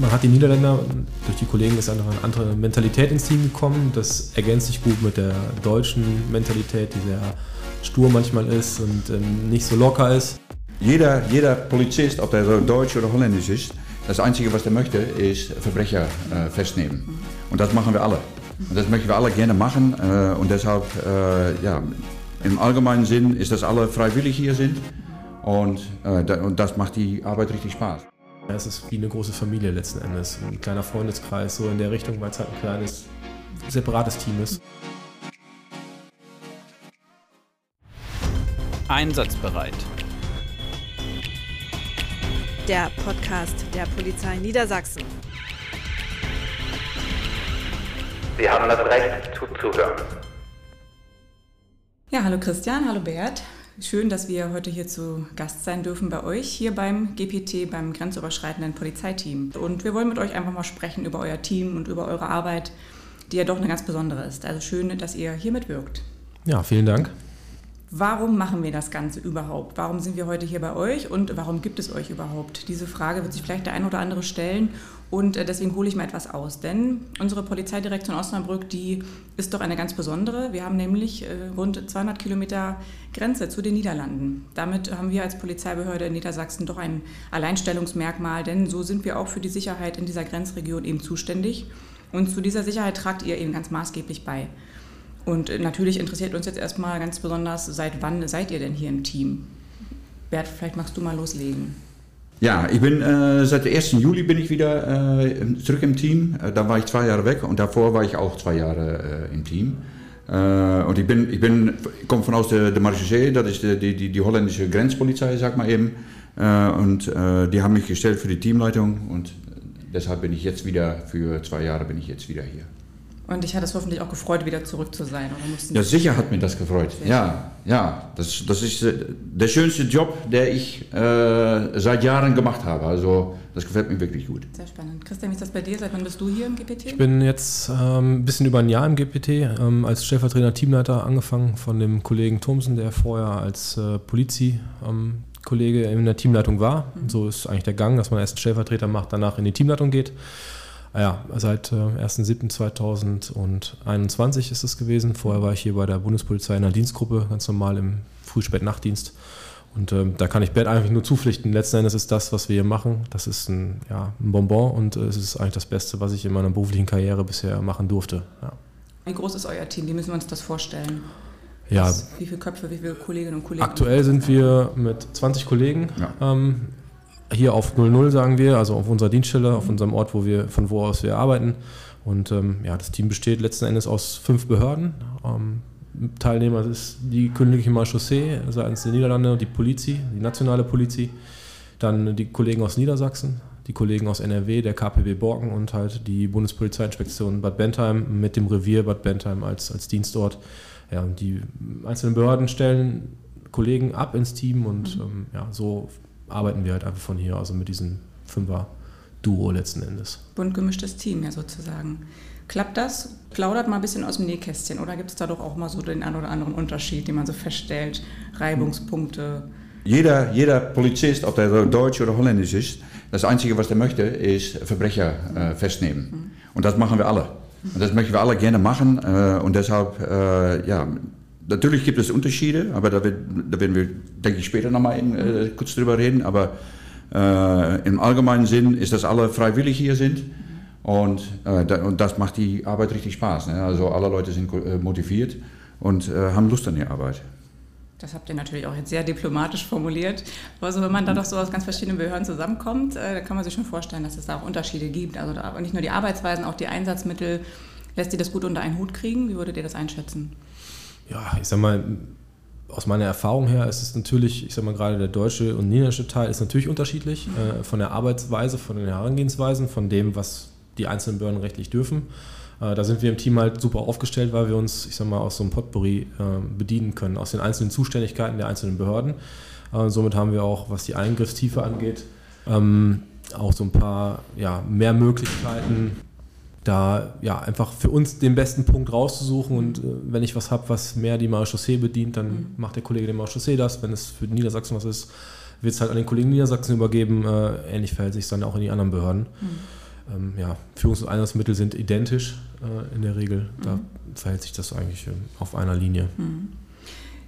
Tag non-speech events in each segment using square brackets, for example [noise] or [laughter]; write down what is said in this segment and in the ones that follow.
Man hat die Niederländer, durch die Kollegen ist eine andere Mentalität ins Team gekommen. Das ergänzt sich gut mit der deutschen Mentalität, die sehr stur manchmal ist und ähm, nicht so locker ist. Jeder, jeder Polizist, ob der Deutsch oder Holländisch ist, das Einzige, was er möchte, ist Verbrecher äh, festnehmen. Und das machen wir alle. Und das möchten wir alle gerne machen. Äh, und deshalb, äh, ja, im allgemeinen Sinn ist, dass alle freiwillig hier sind. Und, äh, und das macht die Arbeit richtig Spaß. Ja, es ist wie eine große Familie letzten Endes. Ein kleiner Freundeskreis, so in der Richtung, weil es halt ein kleines, separates Team ist. Einsatzbereit. Der Podcast der Polizei Niedersachsen. Sie haben das Recht zuzuhören. Ja, hallo Christian, hallo Bert. Schön, dass wir heute hier zu Gast sein dürfen bei euch, hier beim GPT, beim grenzüberschreitenden Polizeiteam. Und wir wollen mit euch einfach mal sprechen über euer Team und über eure Arbeit, die ja doch eine ganz besondere ist. Also schön, dass ihr hier mitwirkt. Ja, vielen Dank. Warum machen wir das Ganze überhaupt? Warum sind wir heute hier bei euch und warum gibt es euch überhaupt? Diese Frage wird sich vielleicht der ein oder andere stellen und äh, deswegen hole ich mal etwas aus. Denn unsere Polizeidirektion Osnabrück, die ist doch eine ganz besondere. Wir haben nämlich äh, rund 200 Kilometer Grenze zu den Niederlanden. Damit haben wir als Polizeibehörde in Niedersachsen doch ein Alleinstellungsmerkmal, denn so sind wir auch für die Sicherheit in dieser Grenzregion eben zuständig. Und zu dieser Sicherheit tragt ihr eben ganz maßgeblich bei. Und natürlich interessiert uns jetzt erstmal ganz besonders, seit wann seid ihr denn hier im Team? Bert, vielleicht magst du mal loslegen. Ja, ich bin äh, seit dem 1. Juli bin ich wieder äh, zurück im Team. Äh, da war ich zwei Jahre weg und davor war ich auch zwei Jahre äh, im Team. Äh, und ich bin, ich bin, komme von aus der, der Marechaussee, das ist die, die, die holländische Grenzpolizei, sag mal eben. Äh, und die haben mich gestellt für die Teamleitung und deshalb bin ich jetzt wieder, für zwei Jahre bin ich jetzt wieder hier. Und dich hat es hoffentlich auch gefreut, wieder zurück zu sein. ja, sicher hat mich das gefreut. Ja, ja. Das, das ist äh, der schönste Job, der ich äh, seit Jahren gemacht habe. Also das gefällt mir wirklich gut. Sehr spannend. Christian, wie ist das bei dir? Seit wann bist du hier im GPT? Ich bin jetzt ähm, ein bisschen über ein Jahr im GPT, ähm, als stellvertretender Teamleiter angefangen von dem Kollegen Thomsen, der vorher als äh, Polizi-Kollege ähm, in der Teamleitung war. Mhm. So ist eigentlich der Gang, dass man erst einen Stellvertreter macht, danach in die Teamleitung geht. Ah ja, seit äh, 1.7.2021 ist es gewesen. Vorher war ich hier bei der Bundespolizei in der Dienstgruppe, ganz normal im Früh-Spät-Nachtdienst. Und ähm, da kann ich Bert eigentlich nur zupflichten. Letzten Endes ist das, was wir hier machen, das ist ein, ja, ein Bonbon und äh, es ist eigentlich das Beste, was ich in meiner beruflichen Karriere bisher machen durfte. Ja. Wie groß ist euer Team? Wie müssen wir uns das vorstellen? Ja, was, wie viele Köpfe, wie viele Kolleginnen und Kollegen? Aktuell sind wir mit 20 Kollegen ja. ähm, hier auf 00 sagen wir, also auf unserer Dienststelle, auf unserem Ort, wo wir, von wo aus wir arbeiten. Und ähm, ja, das Team besteht letzten Endes aus fünf Behörden. Ähm, Teilnehmer ist die Königliche Marchaussee seitens der Niederlande, die Polizie, die nationale Polizie, dann die Kollegen aus Niedersachsen, die Kollegen aus NRW, der KPW Borken und halt die Bundespolizeiinspektion Bad Bentheim mit dem Revier Bad Bentheim als, als Dienstort. Ja, und die einzelnen Behörden stellen Kollegen ab ins Team und mhm. ähm, ja, so arbeiten wir halt einfach von hier, also mit diesem Fünfer-Duo letzten Endes. Bunt gemischtes Team ja sozusagen. Klappt das? Plaudert mal ein bisschen aus dem Nähkästchen oder gibt es da doch auch mal so den einen oder anderen Unterschied, den man so feststellt? Reibungspunkte? Jeder, jeder Polizist, ob der Deutsch oder Holländisch ist, das Einzige, was er möchte, ist Verbrecher äh, festnehmen. Mhm. Und das machen wir alle. Und das möchten wir alle gerne machen. Äh, und deshalb, äh, ja, natürlich gibt es Unterschiede, aber da, wird, da werden wir, denke ich, später nochmal äh, kurz drüber reden. Aber äh, im allgemeinen Sinn ist, dass alle freiwillig hier sind. Und, äh, da, und das macht die Arbeit richtig Spaß. Ne? Also alle Leute sind äh, motiviert und äh, haben Lust an die Arbeit. Das habt ihr natürlich auch jetzt sehr diplomatisch formuliert. Also wenn man da doch so aus ganz verschiedenen Behörden zusammenkommt, äh, da kann man sich schon vorstellen, dass es da auch Unterschiede gibt. Also nicht nur die Arbeitsweisen, auch die Einsatzmittel. Lässt ihr das gut unter einen Hut kriegen? Wie würdet ihr das einschätzen? Ja, ich sag mal, aus meiner Erfahrung her ist es natürlich, ich sag mal gerade der deutsche und niederländische Teil ist natürlich unterschiedlich äh, von der Arbeitsweise, von den Herangehensweisen, von dem, was die einzelnen Behörden rechtlich dürfen. Äh, da sind wir im Team halt super aufgestellt, weil wir uns, ich sag mal, aus so einem Potpourri äh, bedienen können, aus den einzelnen Zuständigkeiten der einzelnen Behörden. Äh, somit haben wir auch, was die Eingriffstiefe angeht, ähm, auch so ein paar ja, mehr Möglichkeiten, da ja einfach für uns den besten Punkt rauszusuchen und äh, wenn ich was habe, was mehr die Marechaussee bedient, dann mhm. macht der Kollege der Marechaussee das. Wenn es für Niedersachsen was ist, wird es halt an den Kollegen Niedersachsen übergeben. Äh, ähnlich verhält sich es dann auch in die anderen Behörden. Mhm. ähm, ja, Führungs- und Einsatzmittel sind identisch äh, in der Regel. Da mhm. verhält sich das eigentlich äh, auf einer Linie.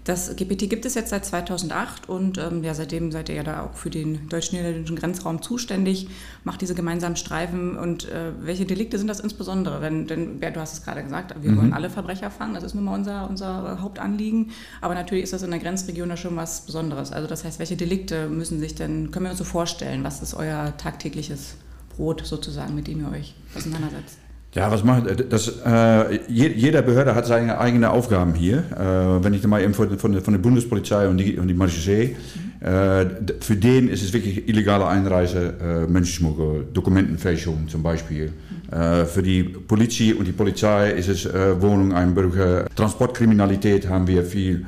Das GPT gibt es jetzt seit 2008 und ähm, ja, seitdem seid ihr ja da auch für den deutsch-niederländischen Grenzraum zuständig, macht diese gemeinsamen Streifen und äh, welche Delikte sind das insbesondere? Denn, denn du hast es gerade gesagt, wir mhm. wollen alle Verbrecher fangen, das ist nun mal unser, unser Hauptanliegen, aber natürlich ist das in der Grenzregion ja schon was Besonderes. Also das heißt, welche Delikte müssen sich denn, können wir uns so vorstellen, was ist euer tagtägliches Brot sozusagen, mit dem ihr euch auseinandersetzt? Ja, was macht das? Äh, jeder Behörde hat seine eigenen Aufgaben hier. Äh, wenn ich mal eben von, von, der Bundespolizei und die, und die Marechaussee, mhm. äh, für den ist es wirklich illegale Einreise, äh, Menschenschmuggel, Dokumentenfälschung zum Beispiel. Mhm. für die Politie und die Polizei ist es äh, Wohnung, Einbrüche, Transportkriminalität haben wir viel.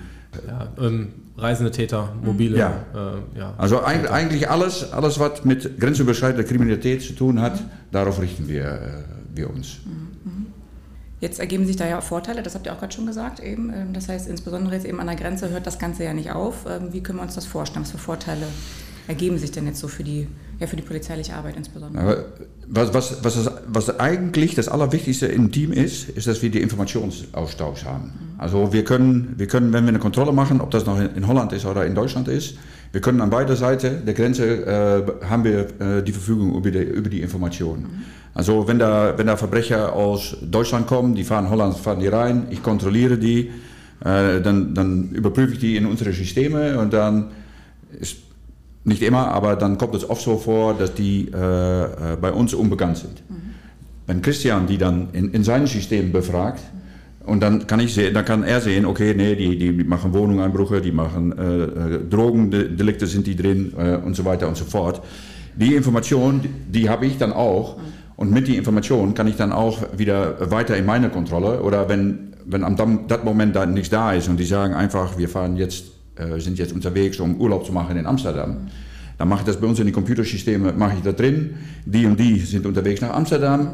Ja, ähm, reisende Täter, mobile. Ja. Äh, ja. Also eigentlich, eigentlich alles, alles, was mit grenzüberschreitender Kriminalität zu tun hat, mhm. darauf richten wir wir uns. Jetzt ergeben sich da ja Vorteile, das habt ihr auch gerade schon gesagt. Eben. Ähm, das heißt, insbesondere jetzt eben an der Grenze hört das Ganze ja nicht auf. Ähm, wie können wir uns das vorstellen? Was für Vorteile ergeben sich denn jetzt so für die, ja, für die polizeiliche Arbeit insbesondere? Was, was, was, was eigentlich das Allerwichtigste im Team ist, ist, dass wir die Informationsaustausch haben. Mhm. Also wir können, wir können, wenn wir eine Kontrolle machen, ob das noch in Holland ist oder in Deutschland ist, wir können an beider Seiten der Grenze äh, haben wir äh, die Verfügung über die, über die Informationen. Mhm. Also wenn da, wenn da Verbrecher aus Deutschland kommen, die fahren Holland, fahren die rein, ich kontrolliere die, äh, dann, dann überprüfe ich die in unsere Systeme und dann ist nicht immer, aber dann kommt es oft so vor, dass die äh, äh bei uns unbekannt sind. Mhm. Wenn Christian die dann in, in seinem System befragt, und dann kann, ich sehen, dann kann er sehen, okay, nee, die, die machen Wohnungseinbrüche, die machen äh, äh Drogendelikte sind die drin äh, und so weiter und so fort. Die Information, die, habe ich dann auch. Und mit die Information kann ich dann auch wieder weiter in meine Kontrolle. Oder wenn, wenn am Moment da nichts da ist und die sagen einfach, wir fahren jetzt, äh, sind jetzt unterwegs, um Urlaub zu machen in Amsterdam. Dann mache ich das bei uns in die Computersysteme, mache ich da drin. Die und die sind unterwegs nach Amsterdam.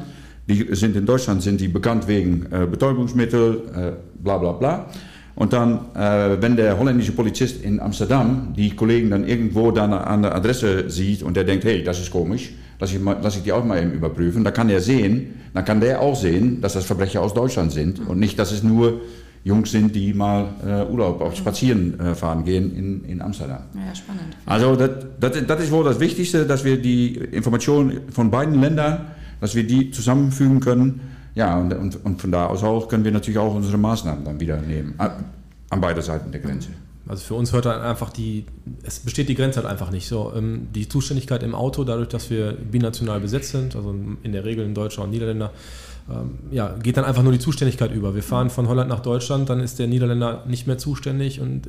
Die sind in Deutschland sind die bekannt wegen äh, Betäubungsmittel, äh, bla bla bla. Und dann, äh, wenn der holländische Polizist in Amsterdam die Kollegen dann irgendwo dann an der Adresse sieht und der denkt, hey, das ist komisch, lass ich, mal, lass ich die auch mal eben überprüfen, dann kann er sehen, dann kann der auch sehen, dass das Verbrecher aus Deutschland sind und nicht, dass es nur Jungs sind, die mal äh, Urlaub auf Spazieren äh, fahren gehen in, in Amsterdam. Ja, spannend. Also das, das, das ist wohl das Wichtigste, dass wir die Informationen von beiden Ländern dass wir die zusammenfügen können. Ja, und, und, und von da aus auch können wir natürlich auch unsere Maßnahmen dann wieder nehmen, an beiden Seiten der Grenze. Also für uns hört halt einfach die, es besteht die Grenze halt einfach nicht so. Ähm, die Zuständigkeit im Auto, dadurch, dass wir binational besetzt sind, also in der Regel ein Deutscher und Niederländer, ja, geht dann einfach nur die Zuständigkeit über. Wir fahren von Holland nach Deutschland, dann ist der Niederländer nicht mehr zuständig und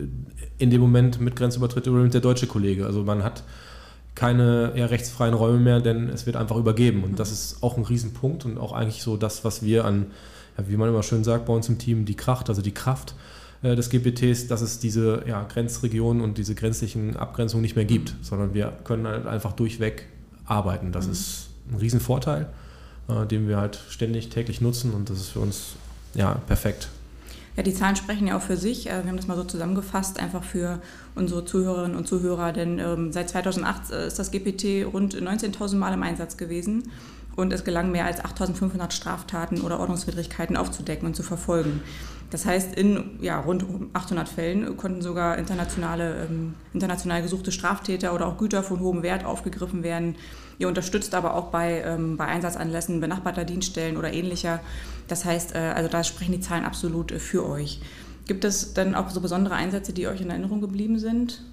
in dem Moment mit Grenzübertritt übernimmt der deutsche Kollege. Also man hat keine eher rechtsfreien Räume mehr, denn es wird einfach übergeben. Und das ist auch ein Riesenpunkt und auch eigentlich so das, was wir an, ja, wie man immer schön sagt bei uns im Team, die Kraft, also die Kraft äh, des GPTs, dass es diese ja, Grenzregionen und diese grenzlichen Abgrenzungen nicht mehr gibt, sondern wir können halt einfach durchweg arbeiten. Das mhm. ist ein Riesenvorteil, äh, den wir halt ständig täglich nutzen und das ist für uns ja perfekt. Ja, die Zahlen sprechen ja auch für sich. Äh, wir haben das mal so zusammengefasst, einfach für unsere Zuhörerinnen und Zuhörer, denn ähm, seit 2008 äh, ist das GPT rund 19.000 Mal im Einsatz gewesen und es gelang mehr als 8.500 Straftaten oder Ordnungswidrigkeiten aufzudecken und zu verfolgen. Das heißt, in ja, rund 800 Fällen konnten sogar internationale, ähm, international gesuchte Straftäter oder auch Güter von hohem Wert aufgegriffen werden. Ihr unterstützt aber auch bei, ähm, bei Einsatzanlässen benachbarter Dienststellen oder ähnlicher. Das heißt, äh, also da sprechen die Zahlen absolut äh, für euch. Gibt es dann auch so besondere Einsätze, die euch in Erinnerung geblieben sind?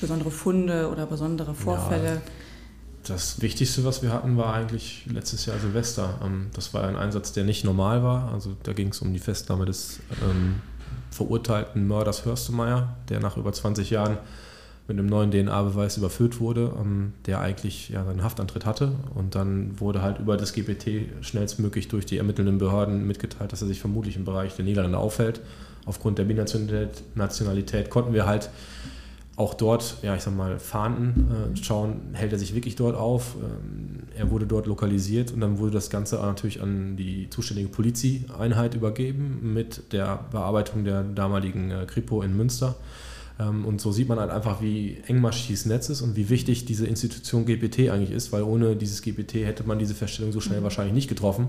Besondere Funde oder besondere Vorfälle? Ja, das Wichtigste, was wir hatten, war eigentlich letztes Jahr Silvester. Ähm, das war ein Einsatz, der nicht normal war. Also da ging es um die Festnahme des ähm, verurteilten Mörders Hörstemeyer, der nach über 20 Jahren mit einem neuen DNA-Beweis überfüllt wurde, ähm, der eigentlich ja, seinen Haftantritt hatte. Und dann wurde halt über das GPT schnellstmöglich durch die ermittelnden Behörden mitgeteilt, dass er sich vermutlich im Bereich der Niederlande aufhält. Aufgrund der Binationalität Nationalität konnten wir halt auch dort, ja, ich sag mal, fahnden, äh, schauen, hält er sich wirklich dort auf. Ähm, er wurde dort lokalisiert und dann wurde das Ganze natürlich an die zuständige Polizeieinheit übergeben mit der Bearbeitung der damaligen äh, Kripo in Münster. Ähm, und so sieht man halt einfach, wie engmaschig dieses Netz ist und wie wichtig diese Institution GPT eigentlich ist, weil ohne dieses GPT hätte man diese Feststellung so schnell mhm. wahrscheinlich nicht getroffen.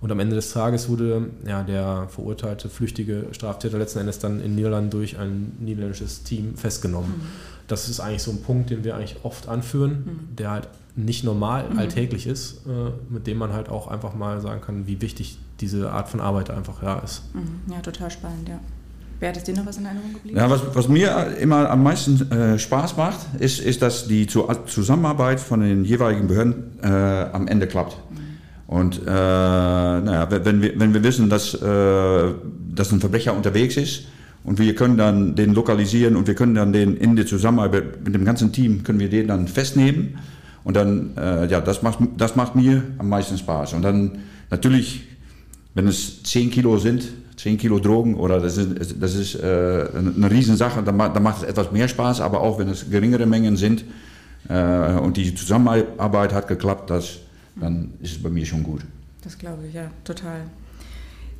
Und am Ende des Tages wurde ja, der verurteilte flüchtige Straftäter letzten Endes dann in Niederlanden durch ein niederländisches Team festgenommen. Mhm. Das ist eigentlich so ein Punkt, den wir eigentlich oft anführen, mhm. der halt nicht normal mhm. alltäglich ist, äh, mit dem man halt auch einfach mal sagen kann, wie wichtig diese Art von Arbeit einfach ja, ist. Mhm. Ja, total spannend, ja. Wer hat dir noch was in Erinnerung geblieben? Ja, was, was mir immer am meisten äh, Spaß macht, ist, ist, dass die Zusammenarbeit von den jeweiligen Behörden äh, am Ende klappt. Mhm. Und äh, naja, wenn, wir, wenn wir wissen, dass, äh, dass ein Verbrecher unterwegs ist und wir können dann den lokalisieren und wir können dann den in der Zusammenarbeit mit dem ganzen Team, können wir den dann festnehmen. Und dann, äh, ja, das macht, das macht mir am meisten Spaß. Und dann natürlich, wenn es 10 Kilo sind, 10 Kilo Drogen oder das ist, das ist äh, eine Riesensache, dann, dann macht es etwas mehr Spaß, aber auch wenn es geringere Mengen sind äh, und die Zusammenarbeit hat geklappt, das, dann ist es bei mir schon gut. Das glaube ich, ja, total.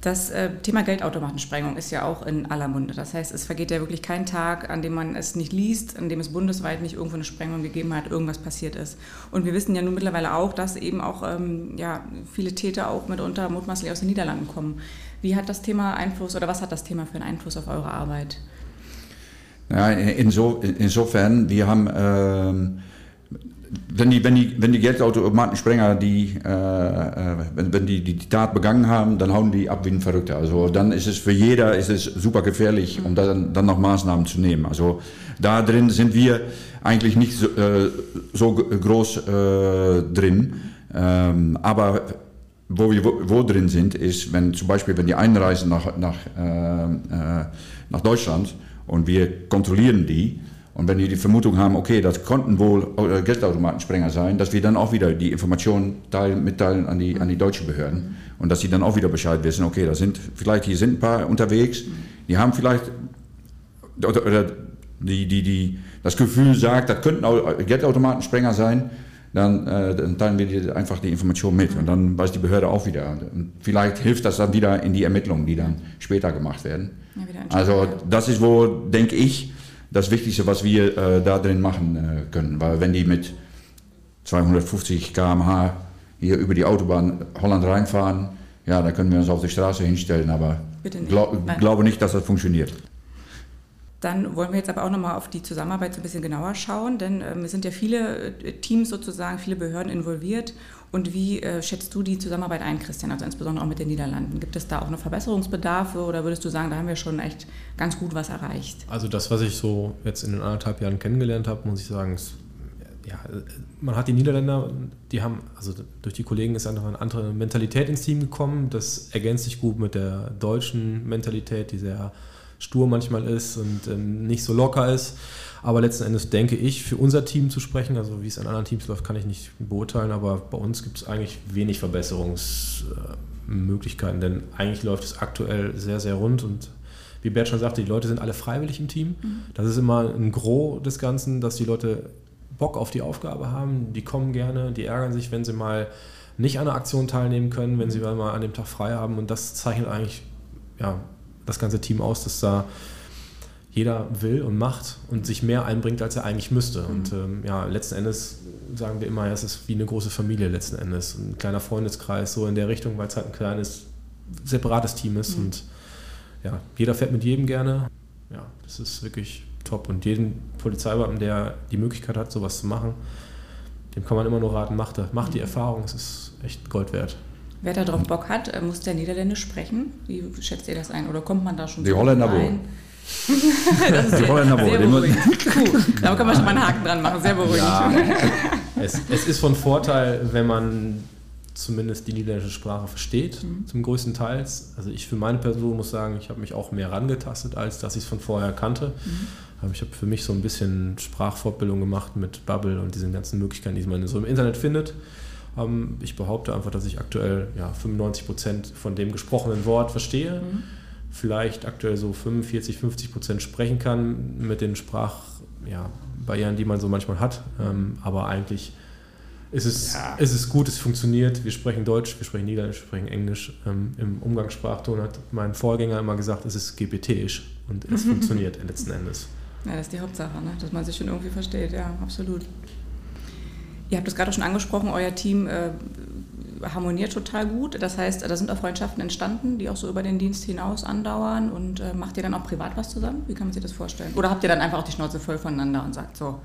Das äh, Thema Geldautomatensprengung ist ja auch in aller Munde. Das heißt, es vergeht ja wirklich kein Tag, an dem man es nicht liest, an dem es bundesweit nicht irgendwo eine Sprengung gegeben hat, irgendwas passiert ist. Und wir wissen ja nun mittlerweile auch, dass eben auch ähm, ja, viele Täter auch mitunter mutmaßlich aus den Niederlanden kommen. Wie hat das Thema Einfluss oder was hat das Thema für einen Einfluss auf eure Arbeit? Ja, inso, insofern, wir haben, ähm, wenn, die, wenn, die, wenn die Geldautomatensprenger die, äh, äh, wenn, wenn die, die, die Tat begangen haben, dann hauen die ab wie ein Verrückter. Also dann ist es für jeder ist es super gefährlich, um dann, dann noch Maßnahmen zu nehmen. Also da drin sind wir eigentlich nicht so, äh, so groß äh, drin. Ähm, aber wo wir wo, wo, drin sind, ist, wenn zum Beispiel, wenn die einreisen nach, nach, äh, äh, nach Deutschland und wir kontrollieren die, und wenn die die Vermutung haben, okay, das konnten wohl äh, Geldautomatensprenger sein, dass wir dann auch wieder die Informationen teilen, mitteilen an die, an die deutschen Behörden und dass sie dann auch wieder Bescheid wissen, okay, da sind vielleicht hier sind ein paar unterwegs, die haben vielleicht oder, oder die, die, die, das Gefühl sagt, das könnten auch Geldautomatensprenger sein dann, äh, dann teilen wir dir einfach die Information mit und dann weiß die Behörde auch wieder. Und vielleicht hilft das dann wieder in die Ermittlungen, die dann später gemacht werden. Ja, also das ist wohl, denke ich, das Wichtigste, was wir äh, da drin machen äh, können. Weil wenn die mit 250 km/h hier über die Autobahn Holland reinfahren, ja, dann können wir uns auf die Straße hinstellen, aber glaub, glaube nicht, dass das funktioniert. Dann wollen wir jetzt aber auch nochmal auf die Zusammenarbeit so ein bisschen genauer schauen, denn ähm, es sind ja viele äh, Teams sozusagen, viele Behörden involviert. Und wie äh, schätzt du die Zusammenarbeit ein, Christian, also insbesondere auch mit den Niederlanden? Gibt es da auch noch Verbesserungsbedarfe oder würdest du sagen, da haben wir schon echt ganz gut was erreicht? Also das, was ich so jetzt in den anderthalb Jahren kennengelernt habe, muss ich sagen, ist, ja, man hat die Niederländer, die haben, also durch die Kollegen ist einfach eine andere Mentalität ins Team gekommen. Das ergänzt sich gut mit der deutschen Mentalität, die sehr stur manchmal ist und ähm, nicht so locker ist. Aber letzten Endes denke ich, für unser Team zu sprechen, also wie es in anderen Teams läuft, kann ich nicht beurteilen, aber bei uns gibt es eigentlich wenig Verbesserungsmöglichkeiten, denn eigentlich läuft es aktuell sehr, sehr rund und wie Bert schon sagte, die Leute sind alle freiwillig im Team. Mhm. Das ist immer ein Gros des Ganzen, dass die Leute Bock auf die Aufgabe haben, die kommen gerne, die ärgern sich, wenn sie mal nicht an einer Aktion teilnehmen können, wenn sie mhm. mal an dem Tag frei haben und das zeichnet eigentlich ja, das ganze Team aus, dass da jeder will und macht und sich mehr einbringt, als er eigentlich müsste. Mhm. Und ähm, ja, letzten Endes sagen wir immer, es ist wie eine große Familie letzten Endes. Ein kleiner Freundeskreis, so in der Richtung, weil es halt ein kleines, separates Team ist. Mhm. Und ja, jeder fährt mit jedem gerne. Ja, das ist wirklich top. Und jeden Polizeibeamten, der die Möglichkeit hat, sowas zu machen, dem kann man immer nur raten, macht, macht die mhm. Erfahrung, es ist echt Gold wert. Wer da drauf Bock hat, äh, muss der Niederländisch sprechen. Wie schätzt ihr das ein? Oder kommt man da schon Die so Holländer wohl. [laughs] das ist die Holländer wohl. Cool. Da kann man schon mal einen Haken dran machen. Sehr beruhigend. Ja, [laughs] es, es, ist von Vorteil, wenn man zumindest die niederländische Sprache versteht, mhm. zum größten Teil. Also ich für meine Person muss sagen, ich habe mich auch mehr rangetastet, als dass ich es von vorher kannte. Mhm. Ich habe für mich so ein bisschen Sprachfortbildung gemacht mit Bubble und diesen ganzen Möglichkeiten, die man so im Internet findet. Ähm, ich behaupte einfach, dass ich aktuell ja, 95 Prozent von dem gesprochenen Wort verstehe. Mhm. Vielleicht aktuell so 45, 50 Prozent sprechen kann mit den Sprachbarrieren, ja, die man so manchmal hat. Ähm, aber eigentlich ist es, ja. ist es gut, es funktioniert. Wir sprechen Deutsch, wir sprechen Niederländisch, wir sprechen Englisch. Ähm, Im Umgangssprachton hat mein Vorgänger immer gesagt, es ist GPT-isch und es [laughs] funktioniert letzten Endes. Ja, das ist die Hauptsache, ne? dass man sich schon irgendwie versteht, ja, absolut. Ihr habt es gerade schon angesprochen, euer Team äh, harmoniert total gut. Das heißt, da sind auch Freundschaften entstanden, die auch so über den Dienst hinaus andauern. Und äh, macht ihr dann auch privat was zusammen? Wie kann man sich das vorstellen? Oder habt ihr dann einfach auch die Schnauze voll voneinander und sagt so,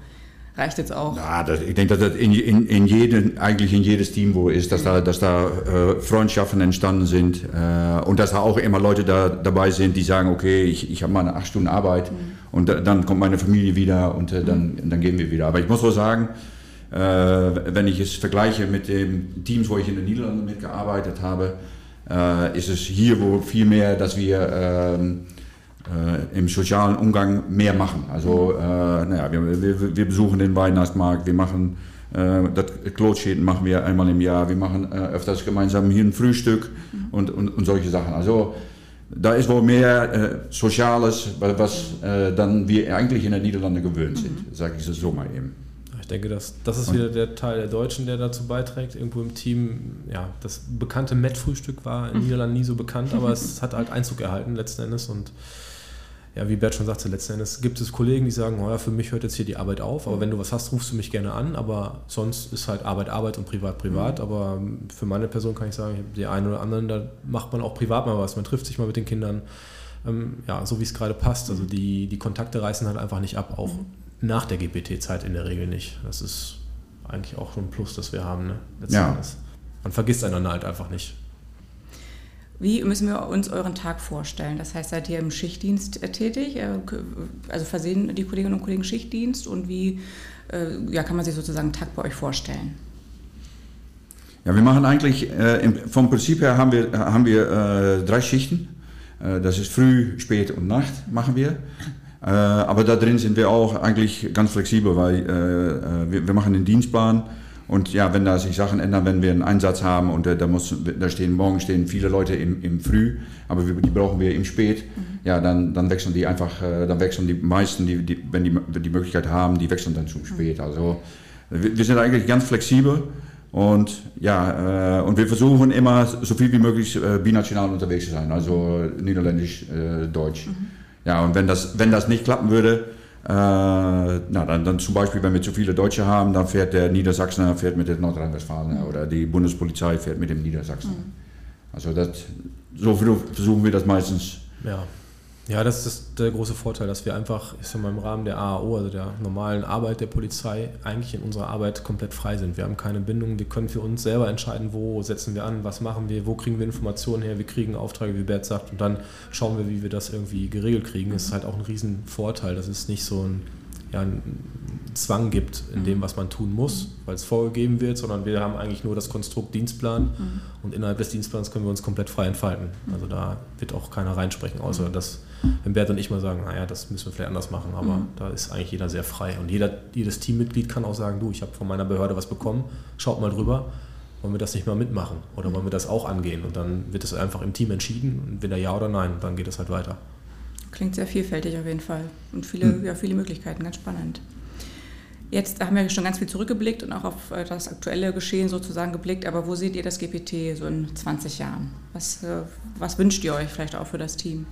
reicht jetzt auch? Ja, das, ich denke, dass das in, in, in jeden, eigentlich in jedes Team, wo ist, dass da, dass da äh, Freundschaften entstanden sind äh, und dass da auch immer Leute da, dabei sind, die sagen, okay, ich, ich habe mal eine acht Stunden Arbeit mhm. und da, dann kommt meine Familie wieder und äh, dann, dann gehen wir wieder. Aber ich muss wohl sagen, wenn ich es vergleiche mit den Teams, wo ich in den Niederlanden mitgearbeitet habe, äh, ist es hier wohl viel mehr, dass wir ähm, äh, im sozialen Umgang mehr machen. Also äh, naja, wir, wir, wir, besuchen den Weihnachtsmarkt, wir machen äh, das Klotschäden machen wir einmal im Jahr, wir machen äh, öfters gemeinsam hier ein Frühstück mhm. und, und, und, solche Sachen. Also da ist wohl mehr äh, Soziales, was äh, dann wir eigentlich in den Niederlanden gewöhnt sind, mhm. sage ich es so mal eben. Ich denke, dass, das ist wieder der Teil der Deutschen, der dazu beiträgt. Irgendwo im Team, ja, das bekannte Met-Frühstück war in mhm. Niederlanden nie so bekannt, aber es [laughs] hat halt Einzug erhalten letzten Endes. Und ja, wie Bert schon sagte, letzten Endes gibt es Kollegen, die sagen, oh ja, für mich hört jetzt hier die Arbeit auf, aber wenn du was hast, rufst du mich gerne an. Aber sonst ist halt Arbeit Arbeit und Privat Privat. Mhm. Aber für meine Person kann ich sagen, die einen oder anderen, da macht man auch privat mal was. Man trifft sich mal mit den Kindern. Ähm, ja, so wie es gerade passt. Also die, die Kontakte reißen halt einfach nicht ab, auch mhm nach der GPT-Zeit in der Regel nicht. Das ist eigentlich auch schon ein Plus, das wir haben. Ne? Ja. Man vergisst einander halt einfach nicht. Wie müssen wir uns euren Tag vorstellen? Das heißt, seid ihr im Schichtdienst äh, tätig? Äh, also versehen die Kolleginnen und Kollegen Schichtdienst und wie äh, ja, kann man sich sozusagen einen Tag bei euch vorstellen? Ja, wir machen eigentlich, äh, vom Prinzip her haben wir, haben wir äh, drei Schichten. Äh, das ist früh, spät und Nacht machen wir. Äh, aber da drin sind wir auch eigentlich ganz flexibel, weil äh, äh, wir, wir, machen den Dienstplan und ja, wenn da sich Sachen ändern, wenn wir einen Einsatz haben und da, muss, da stehen morgen stehen viele Leute im, im Früh, aber wir, die brauchen wir im Spät, mhm. ja, dann, dann wechseln die einfach, dann wechseln die meisten, die, die, wenn die die Möglichkeit haben, die wechseln dann zum mhm. Spät. Also wir, wir sind eigentlich ganz flexibel. Und ja, äh, und wir versuchen immer so viel wie möglich äh, binational unterwegs zu sein, also Niederländisch, äh, Deutsch. Mhm. Ja, und wenn das, wenn das nicht klappen würde, äh, na, dann, dann zum Beispiel, wenn wir zu viele Deutsche haben, dann fährt der Niedersachsener fährt mit der Nordrhein-Westfalen mhm. oder die Bundespolizei fährt mit dem Niedersachsen. Mhm. Also das, so versuchen wir das meistens. Ja. Ja, das ist der große Vorteil, dass wir einfach ich sag mal, im Rahmen der AAO, also der normalen Arbeit der Polizei, eigentlich in unserer Arbeit komplett frei sind. Wir haben keine Bindung, wir können für uns selber entscheiden, wo setzen wir an, was machen wir, wo kriegen wir Informationen her, wir kriegen Aufträge, wie Bert sagt, und dann schauen wir, wie wir das irgendwie geregelt kriegen. Das ist halt auch ein Riesenvorteil. Das ist nicht so ein, ja, ein Zwang gibt in dem, was man tun muss, weil es vorgegeben wird, sondern wir haben eigentlich nur das Konstrukt Dienstplan mhm. und innerhalb des Dienstplans können wir uns komplett frei entfalten. Also da wird auch keiner reinsprechen, außer dass wenn Bert und ich mal sagen, naja, das müssen wir vielleicht anders machen, aber mhm. da ist eigentlich jeder sehr frei. Und jeder, jedes Teammitglied kann auch sagen, du, ich habe von meiner Behörde was bekommen, schaut mal drüber, wollen wir das nicht mal mitmachen oder wollen wir das auch angehen? Und dann wird es einfach im Team entschieden, entweder ja oder nein, dann geht es halt weiter. Klingt sehr vielfältig auf jeden Fall und viele, mhm. ja, viele Möglichkeiten, ganz spannend. Jetzt haben wir schon ganz viel zurückgeblickt und auch auf äh, das aktuelle Geschehen sozusagen geblickt, aber wo seht ihr das GPT so in 20 Jahren? Was, äh, was wünscht ihr euch vielleicht auch für das Team?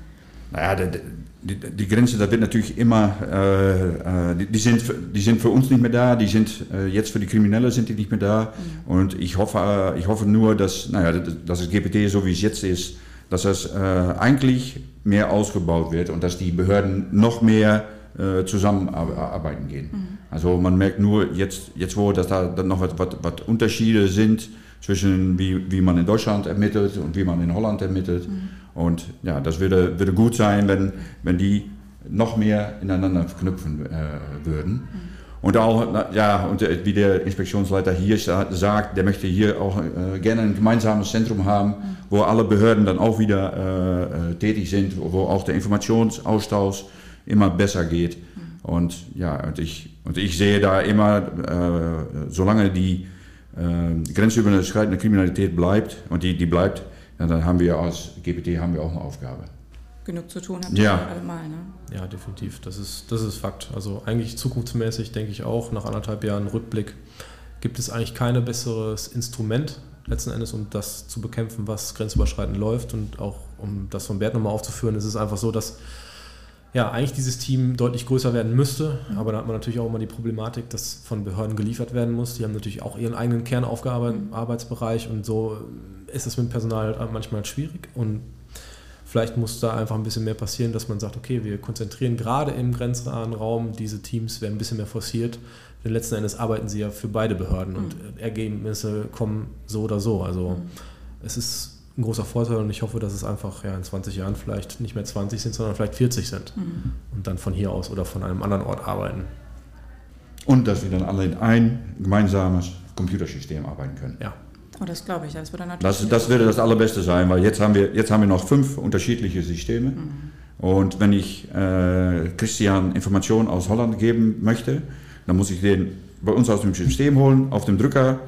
Naja, die, die, die Grenze, da wird natürlich immer, äh, äh, die, die, sind, die sind für uns nicht mehr da, die sind äh, jetzt für die Kriminellen sind die nicht mehr da. Mhm. Und ich hoffe, ich hoffe nur, dass, naja, dass das GPT so wie es jetzt ist, dass das äh, eigentlich mehr ausgebaut wird und dass die Behörden noch mehr äh, zusammenarbeiten gehen. Mhm. Also man merkt nur jetzt, jetzt wo dass da noch was, was, was Unterschiede sind zwischen wie, wie man in Deutschland ermittelt und wie man in Holland ermittelt. Mhm. Und ja, das würde, würde gut sein, wenn, wenn die noch mehr ineinander verknüpfen äh, würden. Mhm. Und auch, ja, und wie der Inspektionsleiter hier sagt, der möchte hier auch äh, gerne ein gemeinsames Zentrum haben, wo alle Behörden dann auch wieder äh, äh tätig sind, wo auch der Informationsaustausch immer besser geht. Und ja, und ich, und ich sehe da immer, äh, solange die äh, grenzüberschreitende Kriminalität bleibt, und die, die bleibt, dann haben wir als GPT haben wir auch eine Aufgabe. Genug zu tun habt ja. allemal, ne? Ja, definitiv. Das ist, das ist Fakt. Also eigentlich zukunftsmäßig denke ich auch, nach anderthalb Jahren Rückblick, gibt es eigentlich kein besseres Instrument letzten Endes, um das zu bekämpfen, was grenzüberschreitend läuft. Und auch um das von Bert nochmal aufzuführen, ist es einfach so, dass ja, eigentlich dieses Team deutlich größer werden müsste. Aber da hat man natürlich auch immer die Problematik, dass von Behörden geliefert werden muss. Die haben natürlich auch ihren eigenen Kernaufgabenarbeitsbereich und so ist es mit dem Personal manchmal schwierig. Und vielleicht muss da einfach ein bisschen mehr passieren, dass man sagt, okay, wir konzentrieren gerade im grenznahen Raum diese Teams, werden ein bisschen mehr forciert. Denn letzten Endes arbeiten sie ja für beide Behörden und mhm. Ergebnisse kommen so oder so. Also mhm. es ist ein großer Vorteil und ich hoffe, dass es einfach ja, in 20 Jahren vielleicht nicht mehr 20 sind, sondern vielleicht 40 sind mhm. und dann von hier aus oder von einem anderen Ort arbeiten. Und dass wir dann alle in ein gemeinsames Computersystem arbeiten können. Ja. Oh, das glaube ich. Das würde natürlich. Das, das würde das Allerbeste sein, weil jetzt haben wir, jetzt haben wir noch fünf unterschiedliche Systeme. Mhm. Und wenn ich äh, Christian Informationen aus Holland geben möchte, dann muss ich den bei uns aus dem System holen, auf dem Drücker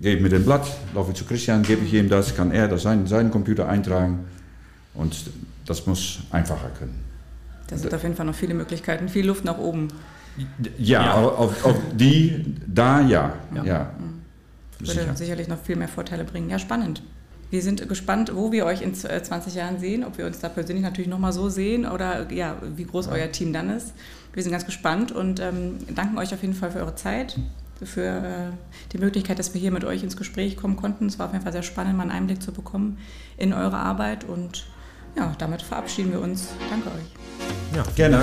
gebe mir den Blatt, laufe ich zu Christian, gebe ich ihm das, kann er das seinen, seinen Computer eintragen und das muss einfacher können. Das sind auf jeden Fall noch viele Möglichkeiten, viel Luft nach oben. Ja, ja. Auf, auf, die, da ja. ja. ja. Würde Sicher. sicherlich noch viel mehr Vorteile bringen. Ja, spannend. Wir sind gespannt, wo wir euch in 20 Jahren sehen, ob wir uns da persönlich natürlich nochmal so sehen oder ja, wie groß euer Team dann ist. Wir sind ganz gespannt und ähm, danken euch auf jeden Fall für eure Zeit für äh, die Möglichkeit, dass wir hier mit euch ins Gespräch kommen konnten. Es war auf jeden Fall sehr spannend, mal einen Einblick zu bekommen in eure Arbeit und ja, damit verabschieden wir uns. Danke euch. Ja, gerne.